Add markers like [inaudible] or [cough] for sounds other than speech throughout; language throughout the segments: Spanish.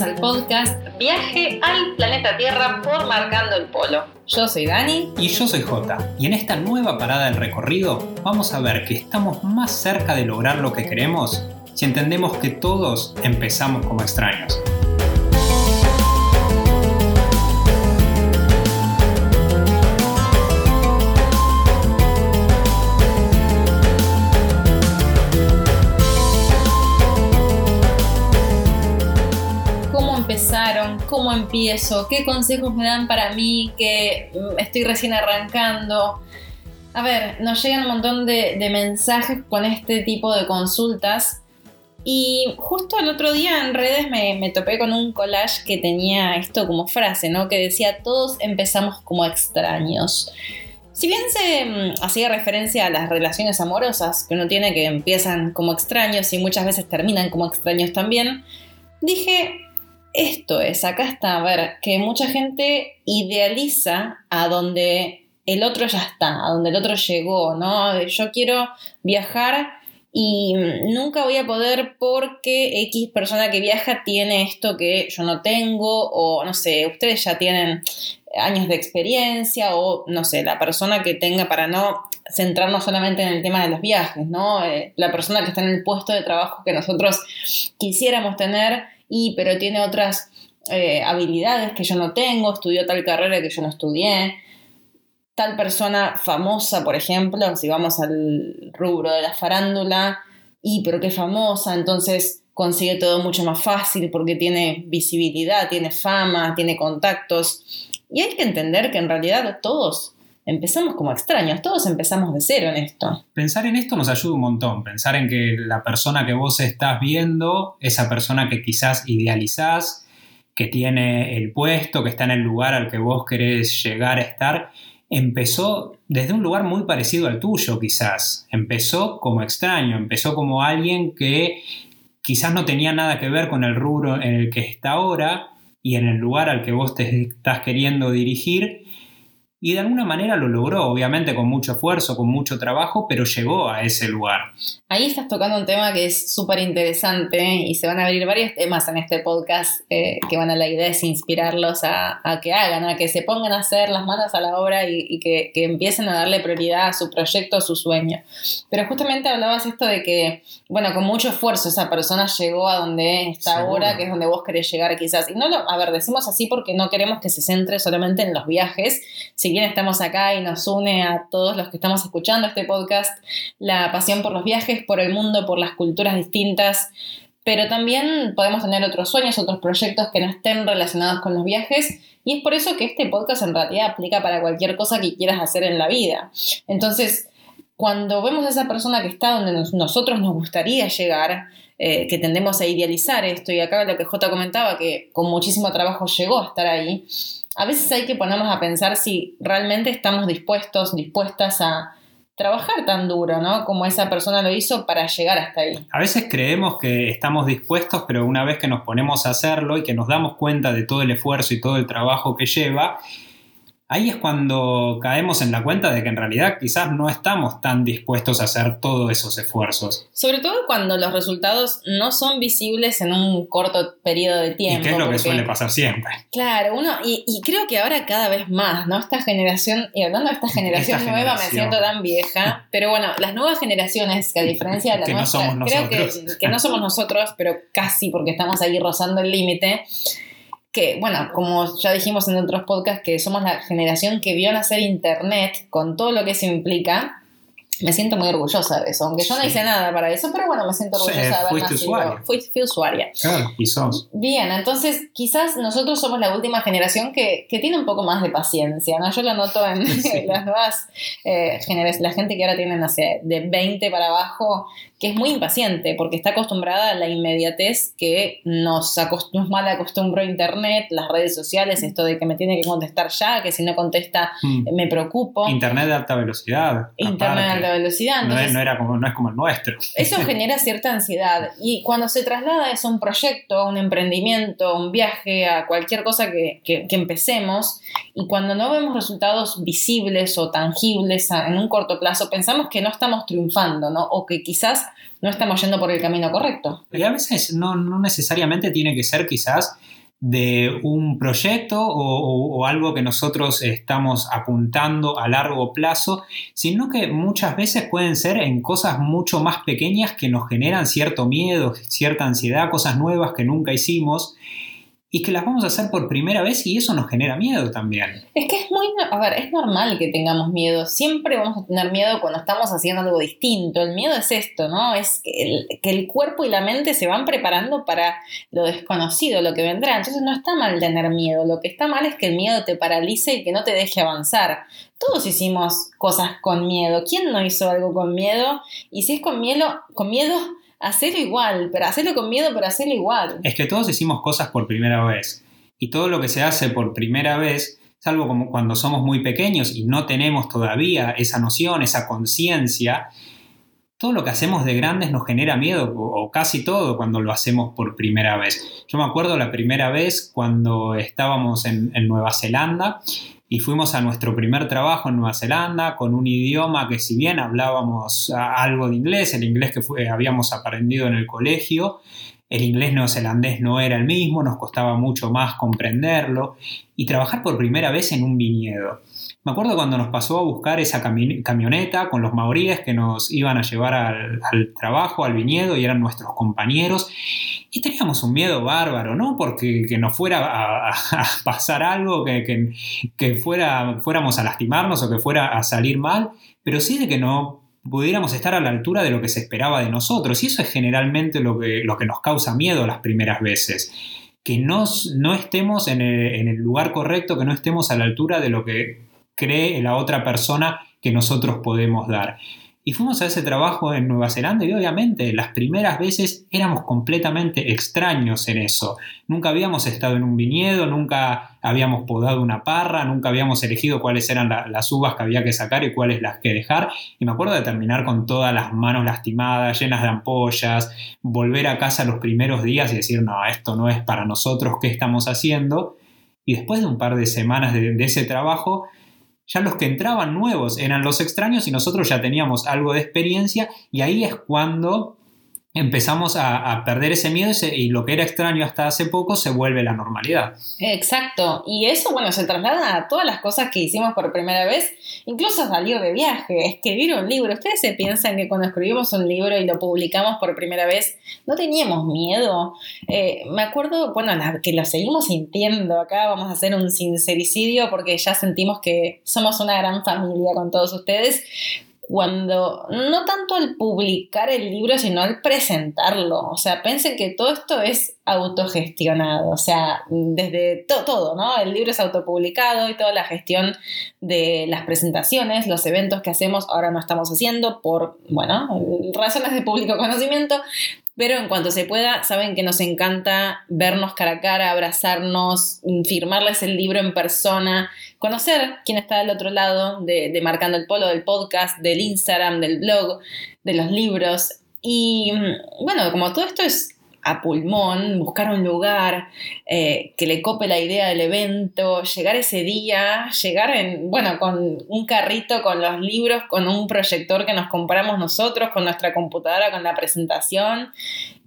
al podcast Viaje al planeta Tierra por Marcando el Polo. Yo soy Dani. Y yo soy Jota. Y en esta nueva parada del recorrido vamos a ver que estamos más cerca de lograr lo que queremos si entendemos que todos empezamos como extraños. Cómo empiezo, qué consejos me dan para mí que mm, estoy recién arrancando. A ver, nos llegan un montón de, mensajes con este tipo de consultas y justo el otro día en redes me, me, topé con un collage que tenía esto como frase, ¿no? Que decía, todos empezamos como extraños. Si bien se mm, hacía referencia a las relaciones amorosas que uno tiene que empiezan como extraños y muchas veces terminan como extraños también, dije, esto es, acá está, a ver, que mucha gente idealiza a donde el otro ya está, a donde el otro llegó, ¿no? Yo quiero viajar y nunca voy a poder porque X persona que viaja tiene esto que yo no tengo o no sé, ustedes ya tienen años de experiencia o no sé, la persona que tenga para no centrarnos solamente en el tema de los viajes, ¿no? Eh, la persona que está en el puesto de trabajo que nosotros quisiéramos tener y pero tiene otras eh, habilidades que yo no tengo, estudió tal carrera que yo no estudié, tal persona famosa, por ejemplo, si vamos al rubro de la farándula, y pero qué famosa, entonces consigue todo mucho más fácil porque tiene visibilidad, tiene fama, tiene contactos. Y hay que entender que en realidad todos empezamos como extraños, todos empezamos de cero en esto. Pensar en esto nos ayuda un montón, pensar en que la persona que vos estás viendo, esa persona que quizás idealizás, que tiene el puesto, que está en el lugar al que vos querés llegar a estar, empezó desde un lugar muy parecido al tuyo quizás. Empezó como extraño, empezó como alguien que quizás no tenía nada que ver con el rubro en el que está ahora y en el lugar al que vos te estás queriendo dirigir y de alguna manera lo logró, obviamente con mucho esfuerzo, con mucho trabajo, pero llegó a ese lugar. Ahí estás tocando un tema que es súper interesante y se van a abrir varios temas en este podcast eh, que van a la idea es inspirarlos a, que hagan, a que se pongan a hacer las manos a la obra y, que, empiecen a darle prioridad a su proyecto, a su sueño. Pero justamente hablabas esto de que, bueno, con mucho esfuerzo esa persona llegó a donde está ahora, que es donde vos querés llegar quizás. Y no lo, a ver, decimos así porque no queremos que se centre solamente en los viajes, si bien estamos acá y nos une a todos los que estamos escuchando este podcast la pasión por los viajes, por el mundo, por las culturas distintas, pero también podemos tener otros sueños, otros proyectos que no estén relacionados con los viajes y es por eso que este podcast en realidad aplica para cualquier cosa que quieras hacer en la vida. Entonces, cuando vemos a esa persona que está donde nosotros nos gustaría llegar, eh, que tendemos a idealizar esto, y acá lo que J comentaba, que con muchísimo trabajo llegó a estar ahí, a veces hay que ponernos a pensar si realmente estamos dispuestos, dispuestas a trabajar tan duro, ¿no? Como esa persona lo hizo para llegar hasta ahí. A veces creemos que estamos dispuestos, pero una vez que nos ponemos a hacerlo y que nos damos cuenta de todo el esfuerzo y todo el trabajo que lleva, ahí es cuando caemos en la cuenta de que en realidad quizás no estamos tan dispuestos a hacer todos esos esfuerzos. Sobre todo cuando los resultados no son visibles en un corto periodo de tiempo. Y que es lo que suele pasar siempre. Claro, uno, y, creo que ahora cada vez más, ¿no? Esta generación, y hablando de esta generación nueva, me siento tan vieja, [laughs] pero bueno, las nuevas generaciones, que a diferencia de la nuestra, creo que, que no somos nosotros, pero casi porque estamos ahí rozando el límite que, bueno, como ya dijimos en otros podcasts, que somos la generación que vio nacer Internet con todo lo que eso implica, me siento muy orgullosa de eso, aunque yo no hice nada para eso, pero bueno, me siento orgullosa de haber fuiste Usuaria. Fui, usuaria. Claro, y sos. Bien, entonces quizás nosotros somos la última generación que, que tiene un poco más de paciencia, ¿no? Yo lo noto en [laughs] [laughs] las nuevas eh, generaciones, la gente que ahora tiene, no sé, de 20 para abajo, que es muy impaciente porque está acostumbrada a la inmediatez que nos, nos mal acostumbró Internet, las redes sociales, esto de que me tiene que contestar ya, que si no contesta mm. me preocupo. Internet de alta velocidad. Internet de alta velocidad. No, es- no era como, no es como el nuestro. eso [laughs] genera cierta ansiedad. Y cuando se traslada eso a un proyecto, a un emprendimiento, a un viaje, a cualquier cosa que, que- que empecemos, y cuando no vemos resultados visibles o tangibles en un corto plazo, pensamos que no estamos triunfando, ¿no? O que quizás no estamos yendo por el camino correcto. Y a veces no, no necesariamente tiene que ser quizás de un proyecto o, algo que nosotros estamos apuntando a largo plazo, sino que muchas veces pueden ser en cosas mucho más pequeñas que nos generan cierto miedo, cierta ansiedad, cosas nuevas que nunca hicimos y que las vamos a hacer por primera vez y eso nos genera miedo también. Es que es muy, a ver, es normal que tengamos miedo. Siempre vamos a tener miedo cuando estamos haciendo algo distinto. El miedo es esto, ¿no? Es que el, que el cuerpo y la mente se van preparando para lo desconocido, lo que vendrá. Entonces no está mal tener miedo. Lo que está mal es que el miedo te paralice y que no te deje avanzar. Todos hicimos cosas con miedo. ¿Quién no hizo algo con miedo? Y si es con miedo, con miedo, hacerlo igual. Pero hacerlo con miedo, pero hacerlo igual. Es que todos hicimos cosas por primera vez. Y todo lo que se hace por primera vez, salvo como cuando somos muy pequeños y no tenemos todavía esa noción, esa conciencia, todo lo que hacemos de grandes nos genera miedo, o, casi todo cuando lo hacemos por primera vez. Yo me acuerdo la primera vez cuando estábamos en Nueva Zelanda y fuimos a nuestro primer trabajo en Nueva Zelanda con un idioma que si bien hablábamos ah, algo de inglés, el inglés que habíamos aprendido en el colegio, el inglés neozelandés no era el mismo, nos costaba mucho más comprenderlo y trabajar por primera vez en un viñedo. Me acuerdo cuando nos pasó a buscar esa cami- camioneta con los maoríes que nos iban a llevar al trabajo, al viñedo y eran nuestros compañeros y teníamos un miedo bárbaro, ¿no? Porque que nos fuera a, [laughs] pasar algo, que, que- que fuera, fuéramos a lastimarnos o que fuera a salir mal, pero sí de que no pudiéramos estar a la altura de lo que se esperaba de nosotros. Y eso es generalmente lo que, lo que nos causa miedo las primeras veces. Que no, no estemos en el, en el lugar correcto, que no estemos a la altura de lo que cree la otra persona que nosotros podemos dar. Y fuimos a ese trabajo en Nueva Zelanda y obviamente las primeras veces éramos completamente extraños en eso. Nunca habíamos estado en un viñedo, nunca habíamos podado una parra, nunca habíamos elegido cuáles eran la- las uvas que había que sacar y cuáles las que dejar. Y me acuerdo de terminar con todas las manos lastimadas, llenas de ampollas, volver a casa los primeros días y decir, no, esto no es para nosotros, ¿qué estamos haciendo? Y después de un par de semanas de ese trabajo, ya los que entraban nuevos eran los extraños y nosotros ya teníamos algo de experiencia y ahí es cuando empezamos a, a perder ese miedo y lo que era extraño hasta hace poco se vuelve la normalidad. Exacto, y eso, bueno, se traslada a todas las cosas que hicimos por primera vez, incluso salir de viaje, escribir un libro. ¿Ustedes se piensan que cuando escribimos un libro y lo publicamos por primera vez, no teníamos miedo? Eh, me acuerdo, bueno, que lo seguimos sintiendo acá, vamos a hacer un sincericidio porque ya sentimos que somos una gran familia con todos ustedes. Cuando, no tanto al publicar el libro, sino al presentarlo. O sea, piensen que todo esto es autogestionado. O sea, desde to- todo, ¿no? El libro es autopublicado y toda la gestión de las presentaciones, los eventos que hacemos, ahora no estamos haciendo por, bueno, razones de público conocimiento. Pero en cuanto se pueda, saben que nos encanta vernos cara a cara, abrazarnos, firmarles el libro en persona, conocer quién está del otro lado de, de Marcando el Polo, del podcast, del Instagram, del blog, de los libros. Y mm, bueno, como todo esto es a pulmón, buscar un lugar eh, que le cope la idea del evento, llegar ese día, llegar en, bueno, con un carrito, con los libros, con un proyector que nos compramos nosotros, con nuestra computadora, con la presentación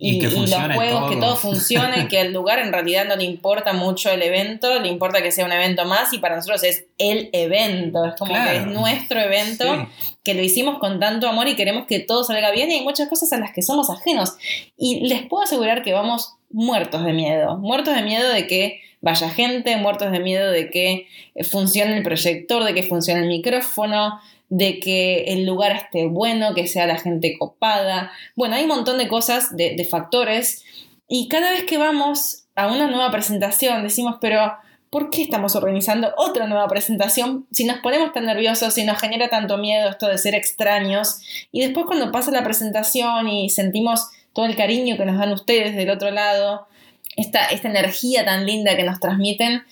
Y y, que y los juegos, que todo. todo funcione, que al lugar en realidad no le importa mucho el evento, le importa que sea un evento más y para nosotros es el evento, es como Claro. que es nuestro evento Sí. que lo hicimos con tanto amor y queremos que todo salga bien y hay muchas cosas a las que somos ajenos. Y les puedo asegurar que vamos muertos de miedo, muertos de miedo de que vaya gente, muertos de miedo de que funcione el proyector, de que funcione el micrófono, de que el lugar esté bueno, que sea la gente copada. Bueno, hay un montón de cosas, de, factores y cada vez que vamos a una nueva presentación decimos, pero ¿por qué estamos organizando otra nueva presentación si nos ponemos tan nerviosos, si nos genera tanto miedo esto de ser extraños? Y después cuando pasa la presentación y sentimos todo el cariño que nos dan ustedes del otro lado, esta, esta energía tan linda que nos transmiten,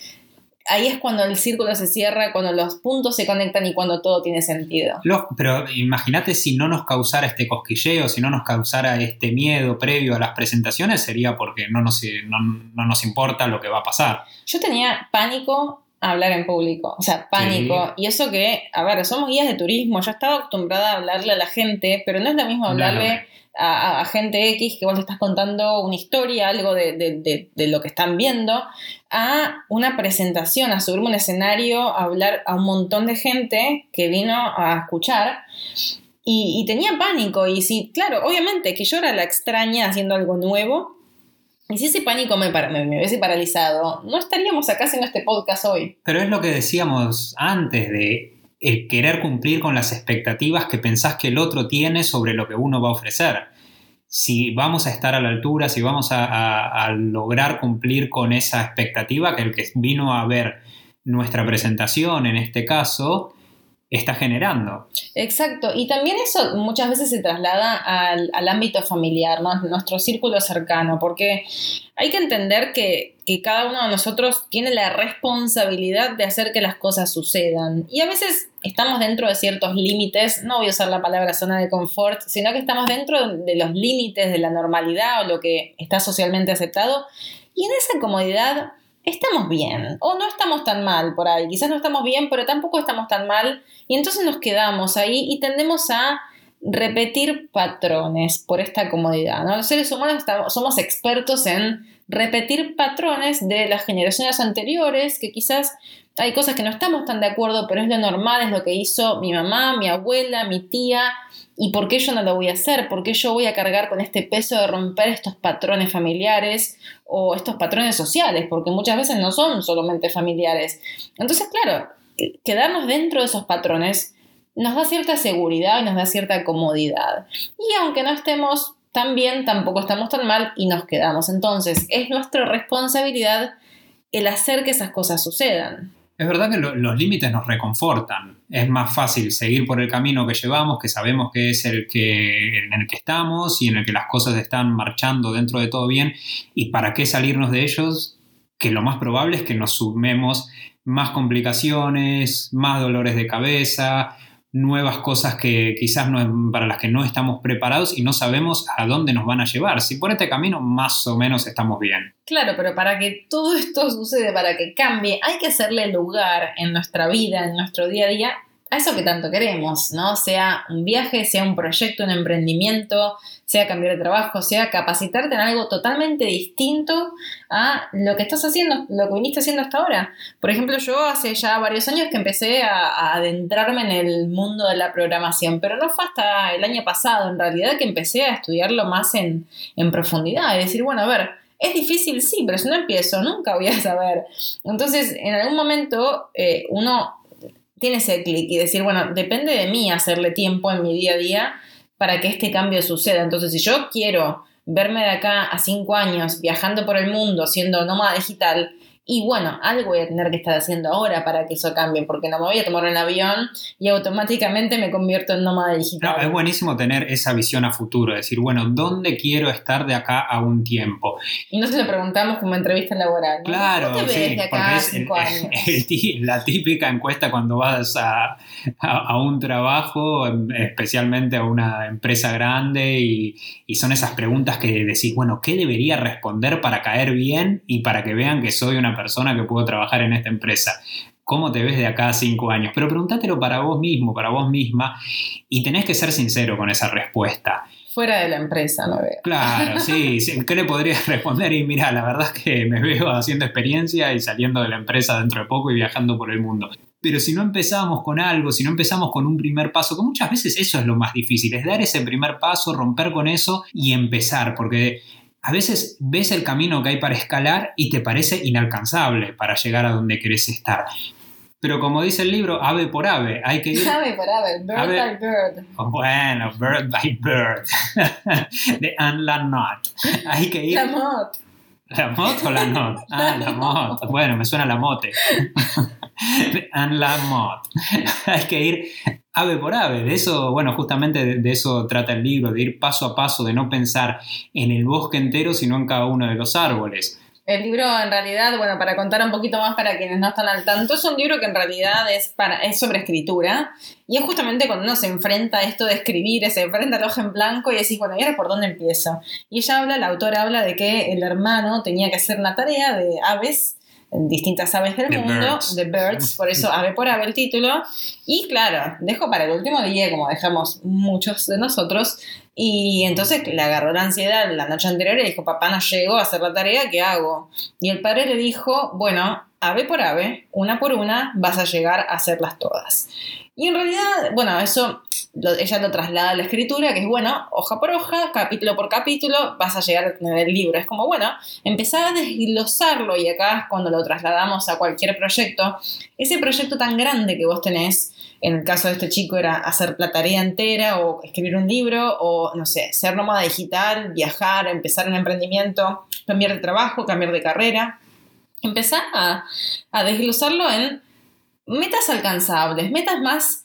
ahí es cuando el círculo se cierra, cuando los puntos se conectan y cuando todo tiene sentido. pero imagínate si no nos causara este cosquilleo, si no nos causara este miedo previo a las presentaciones, sería porque no nos, no, nos importa lo que va a pasar. Yo tenía pánico hablar en público, o sea, pánico. Y eso que, a ver, somos guías de turismo, yo estaba acostumbrada a hablarle a la gente, pero no es lo mismo hablarle a, gente X que vos le estás contando una historia, algo de, lo que están viendo, a una presentación, a subirme un escenario, a hablar a un montón de gente que vino a escuchar. Y, tenía pánico, y sí, claro, obviamente que yo era la extraña haciendo algo nuevo, y si ese pánico me, me, hubiese paralizado, no estaríamos acá haciendo este podcast hoy. Pero es lo que decíamos antes de el querer cumplir con las expectativas que pensás que el otro tiene sobre lo que uno va a ofrecer. Si vamos a estar a la altura, si vamos a, lograr cumplir con esa expectativa que el que vino a ver nuestra presentación en este caso está generando. Exacto, y también eso muchas veces se traslada al, ámbito familiar, nuestro círculo cercano, porque hay que entender que, cada uno de nosotros tiene la responsabilidad de hacer que las cosas sucedan. Y a veces estamos dentro de ciertos límites, no voy a usar la palabra zona de confort, sino que estamos dentro de los límites de la normalidad o lo que está socialmente aceptado. Y en esa comodidad estamos bien o no estamos tan mal por ahí. Quizás no estamos bien, pero tampoco estamos tan mal. Y entonces nos quedamos ahí y tendemos a repetir patrones por esta comodidad. Los seres humanos somos expertos en repetir patrones de las generaciones anteriores, que quizás hay cosas que no estamos tan de acuerdo, pero es lo normal, es lo que hizo mi mamá, mi abuela, mi tía, ¿Y por qué yo no lo voy a hacer? ¿Por qué yo voy a cargar con este peso de romper estos patrones familiares o estos patrones sociales? Porque muchas veces no son solamente familiares. Entonces, claro, quedarnos dentro de esos patrones nos da cierta seguridad y nos da cierta comodidad. Y aunque no estemos tan bien, tampoco estamos tan mal y nos quedamos. Entonces, es nuestra responsabilidad el hacer que esas cosas sucedan. Es verdad que los límites nos reconfortan. Es más fácil seguir por el camino que llevamos, que sabemos que es el que, en el que estamos y en el que las cosas están marchando dentro de todo bien. ¿Y para qué salirnos de ellos? Que lo más probable es que nos sumemos más complicaciones, más dolores de cabeza, nuevas cosas que quizás no, para las que no estamos preparados y no sabemos a dónde nos van a llevar. Si por este camino más o menos estamos bien. Claro, pero para que todo esto suceda, para que cambie, hay que hacerle lugar en nuestra vida, en nuestro día a día, a eso que tanto queremos, ¿no? Sea un viaje, sea un proyecto, un emprendimiento, sea cambiar de trabajo, sea capacitarte en algo totalmente distinto a lo que estás haciendo, lo que viniste haciendo hasta ahora. Por ejemplo, yo hace ya varios años que empecé a, adentrarme en el mundo de la programación, pero no fue hasta el año pasado, en realidad, que empecé a estudiarlo más en, profundidad y decir, bueno, a ver, es difícil, sí, pero si no empiezo, nunca voy a saber. Entonces, en algún momento, eh, uno tiene ese clic y decir, bueno, depende de mí hacerle tiempo en mi día a día para que este cambio suceda. Entonces, si yo quiero verme de acá a cinco años viajando por el mundo siendo nómada digital, y bueno, algo voy a tener que estar haciendo ahora para que eso cambie, porque no me voy a tomar un avión y automáticamente me convierto en nómada digital. es buenísimo tener esa visión a futuro, decir, bueno, ¿dónde quiero estar de acá a un tiempo? Y no se lo preguntamos como entrevista laboral. Claro, ¿Cómo te ves de acá a cinco años? la típica encuesta cuando vas a, a, un trabajo, especialmente a una empresa grande, y, y son esas preguntas que decís, bueno, ¿qué debería responder para caer bien y para que vean que soy una persona que puedo trabajar en esta empresa. ¿Cómo te ves de acá a cinco años? Pero pregúntatelo para vos mismo, para vos misma, y tenés que ser sincero con esa respuesta. Fuera de la empresa, no veo. Claro, [laughs] sí, ¿Qué le podrías [laughs] responder? Y mira, la verdad es que me veo haciendo experiencia y saliendo de la empresa dentro de poco y viajando por el mundo. Pero si no empezamos con algo, si no empezamos con un primer paso, que muchas veces eso es lo más difícil, es dar ese primer paso, romper con eso y empezar, porque a veces ves el camino que hay para escalar y te parece inalcanzable para llegar a donde querés estar. Pero como dice el libro, ave por ave, hay que ir... [laughs] Ave por ave, bird by bird. bueno, bird by bird. [laughs] De Anne Lamott. Hay que ir... La mot. ¿La mot o la not? Ah, la mot. Bueno, me suena la mote. [laughs] De Anne Lamott. Hay que ir ave por ave. De eso, bueno, justamente de, eso trata el libro, de ir paso a paso, de no pensar en el bosque entero, sino en cada uno de los árboles. El libro en realidad, bueno, para contar un poquito más para quienes no están al tanto, es un libro que en realidad es, para, es sobre escritura y es justamente cuando uno se enfrenta a esto de escribir, se enfrenta al ojo en blanco y decís, bueno, ¿y ahora por dónde empiezo? Y ella habla, la autora habla de que el hermano tenía que hacer una tarea de aves distintas aves del mundo, The Birds, por eso ave por ave el título. Y claro, dejo para el último día, como dejamos muchos de nosotros. Y entonces le agarró la ansiedad la noche anterior y dijo, papá no llego a hacer la tarea, ¿qué hago? Y el padre le dijo, bueno, ave por ave, una por una, vas a llegar a hacerlas todas. Y en realidad, bueno, eso ella lo traslada a la escritura, que es bueno, hoja por hoja, capítulo por capítulo, vas a llegar a tener el libro. Es como, bueno, empezar a desglosarlo y acá cuando lo trasladamos a cualquier proyecto, ese proyecto tan grande que vos tenés, en el caso de este chico era hacer la tarea entera o escribir un libro o, no sé, ser nómada digital, viajar, empezar un emprendimiento, cambiar de trabajo, cambiar de carrera. Empezar a, a desglosarlo en metas alcanzables, metas más,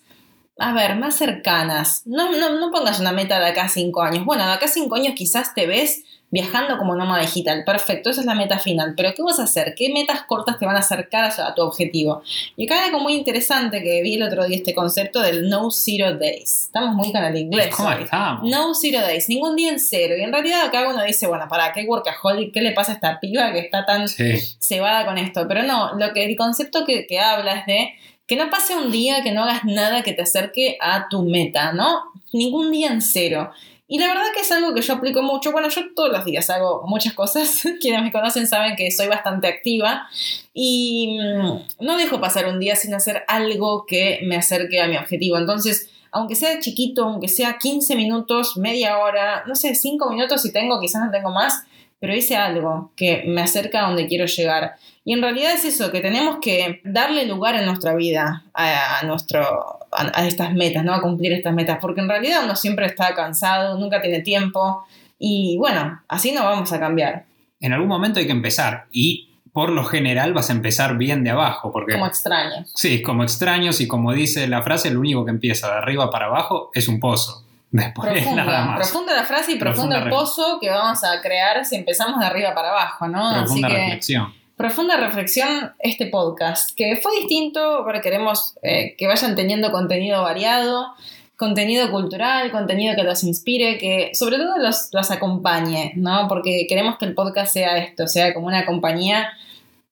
a ver, más cercanas. No, no, no pongas una meta de acá a cinco años. Bueno, de acá a cinco años quizás te ves viajando como nómada digital. Perfecto, esa es la meta final. Pero ¿qué vas a hacer? ¿Qué metas cortas te van a acercar a, tu objetivo? Y acá hay algo muy interesante que vi el otro día este concepto del no zero days. Estamos muy con el inglés. ¿Cómo estamos? No zero days, ningún día en cero. Y en realidad acá uno dice, bueno, ¿para qué workaholic? ¿Qué le pasa a esta piba que está tan cebada con esto? Pero no, lo que el concepto que, que habla es de que no pase un día que no hagas nada que te acerque a tu meta, ¿no? Ningún día en cero. Y la verdad que es algo que yo aplico mucho. Bueno, yo todos los días hago muchas cosas. [laughs] Quienes me conocen saben que soy bastante activa. Y mm, no dejo pasar un día sin hacer algo que me acerque a mi objetivo. Entonces, aunque sea chiquito, aunque sea 15 minutos, media hora, no sé, 5 minutos si tengo, quizás no tengo más, pero hice algo que me acerca a donde quiero llegar. Y en realidad es eso, que tenemos que darle lugar en nuestra vida a, nuestro, a, estas metas, ¿no? A cumplir estas metas, porque en realidad uno siempre está cansado, nunca tiene tiempo y bueno, así no vamos a cambiar. En algún momento hay que empezar y por lo general vas a empezar bien de abajo. Porque, como extraños. Sí, como extraños y como dice la frase, lo único que empieza de arriba para abajo es un pozo. Después [laughs] profunda, nada más. Profunda la frase y profundo el pozo que vamos a crear si empezamos de arriba para abajo, ¿no? Profunda reflexión profunda reflexión este podcast, que fue distinto, porque queremos eh, que vayan teniendo contenido variado, contenido cultural, contenido que los inspire, que sobre todo los, los acompañe, ¿no? Porque queremos que el podcast sea esto, sea como una compañía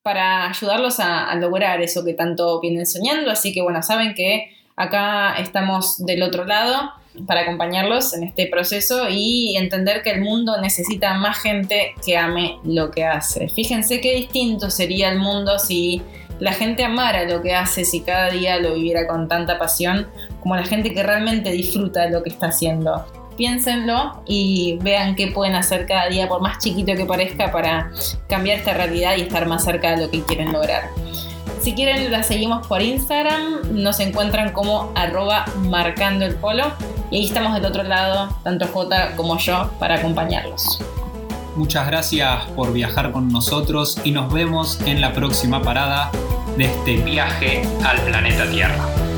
para ayudarlos a, a lograr eso que tanto vienen soñando. Así que bueno, saben que acá estamos del otro lado para acompañarlos en este proceso y entender que el mundo necesita más gente que ame lo que hace. Fíjense qué distinto sería el mundo si la gente amara lo que hace, si cada día lo viviera con tanta pasión como la gente que realmente disfruta lo que está haciendo. Piénsenlo y vean qué pueden hacer cada día, por más chiquito que parezca, para cambiar esta realidad y estar más cerca de lo que quieren lograr. Si quieren, la seguimos por Instagram. Nos encuentran como arroba marcando el polo. Y ahí estamos del otro lado, tanto J como yo, para acompañarlos. Muchas gracias por viajar con nosotros y nos vemos en la próxima parada de este viaje al planeta Tierra.